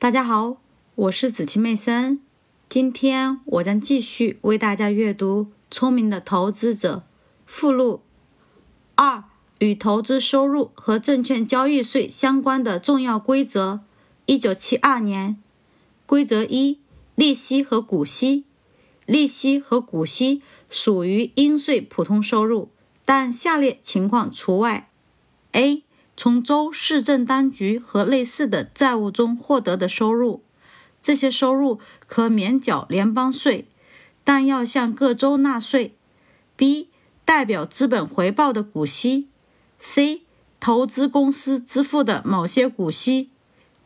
大家好，我是子琪妹森。今天我将继续为大家阅读《聪明的投资者》附录二与投资收入和证券交易税相关的重要规则。一九七二年，规则一：利息和股息。利息和股息属于应税普通收入，但下列情况除外：A。从州市政当局和类似的债务中获得的收入，这些收入可免缴联邦税，但要向各州纳税。B. 代表资本回报的股息。C. 投资公司支付的某些股息。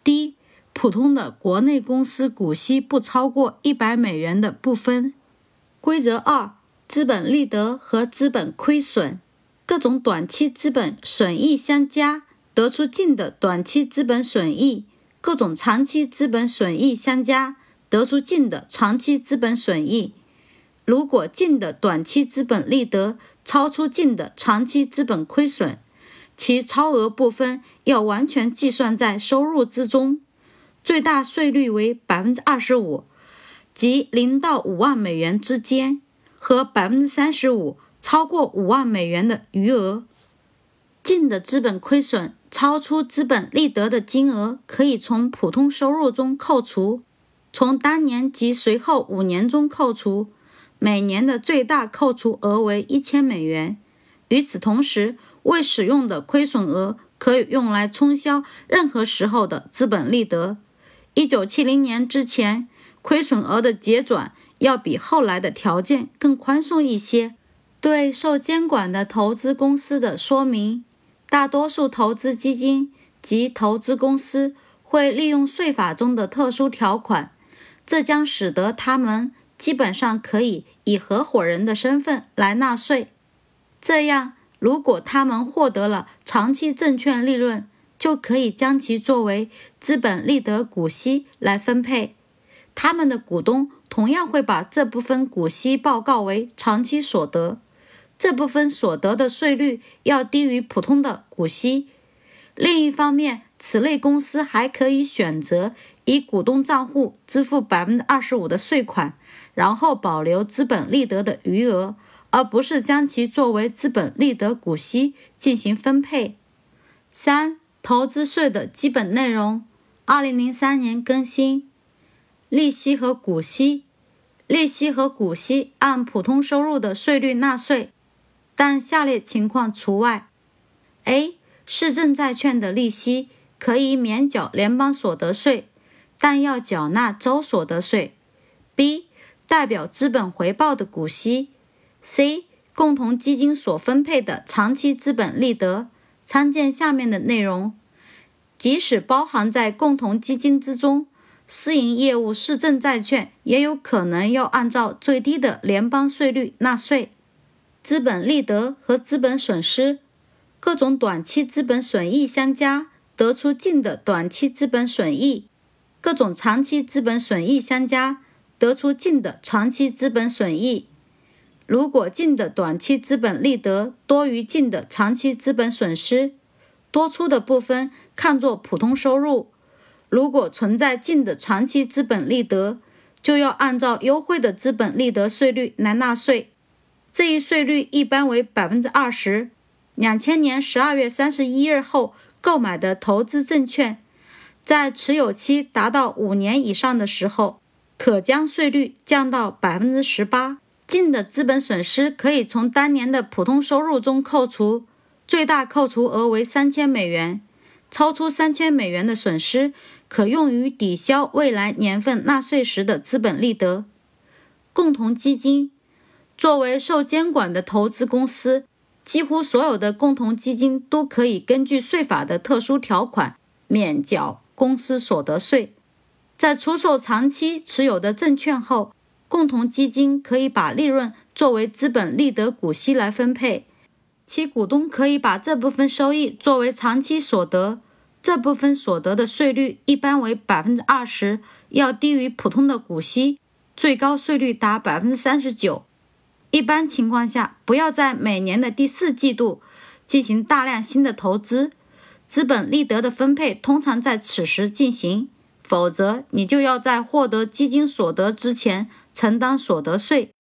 D. 普通的国内公司股息不超过一百美元的部分。规则二：资本利得和资本亏损。各种短期资本损益相加，得出净的短期资本损益；各种长期资本损益相加，得出净的长期资本损益。如果净的短期资本利得超出净的长期资本亏损，其超额部分要完全计算在收入之中。最大税率为百分之二十五，即零到五万美元之间，和百分之三十五。超过五万美元的余额，净的资本亏损超出资本利得的金额，可以从普通收入中扣除，从当年及随后五年中扣除，每年的最大扣除额为一千美元。与此同时，未使用的亏损额可以用来冲销任何时候的资本利得。一九七零年之前，亏损额的结转要比后来的条件更宽松一些。对受监管的投资公司的说明：大多数投资基金及投资公司会利用税法中的特殊条款，这将使得他们基本上可以以合伙人的身份来纳税。这样，如果他们获得了长期证券利润，就可以将其作为资本利得股息来分配。他们的股东同样会把这部分股息报告为长期所得。这部分所得的税率要低于普通的股息。另一方面，此类公司还可以选择以股东账户支付百分之二十五的税款，然后保留资本利得的余额，而不是将其作为资本利得股息进行分配。三、投资税的基本内容。二零零三年更新。利息和股息。利息和股息按普通收入的税率纳税。但下列情况除外：A. 市政债券的利息可以免缴联邦所得税，但要缴纳州所得税；B. 代表资本回报的股息；C. 共同基金所分配的长期资本利得。参见下面的内容。即使包含在共同基金之中，私营业务市政债券也有可能要按照最低的联邦税率纳税。资本利得和资本损失，各种短期资本损益相加，得出净的短期资本损益；各种长期资本损益相加，得出净的长期资本损益。如果净的短期资本利得多于净的长期资本损失，多出的部分看作普通收入。如果存在净的长期资本利得，就要按照优惠的资本利得税率来纳税。这一税率一般为百分之二十。两千年十二月三十一日后购买的投资证券，在持有期达到五年以上的时候，可将税率降到百分之十八。净的资本损失可以从当年的普通收入中扣除，最大扣除额为三千美元。超出三千美元的损失，可用于抵消未来年份纳税时的资本利得。共同基金。作为受监管的投资公司，几乎所有的共同基金都可以根据税法的特殊条款免缴公司所得税。在出售长期持有的证券后，共同基金可以把利润作为资本利得股息来分配，其股东可以把这部分收益作为长期所得。这部分所得的税率一般为百分之二十，要低于普通的股息，最高税率达百分之三十九。一般情况下，不要在每年的第四季度进行大量新的投资，资本利得的分配通常在此时进行，否则你就要在获得基金所得之前承担所得税。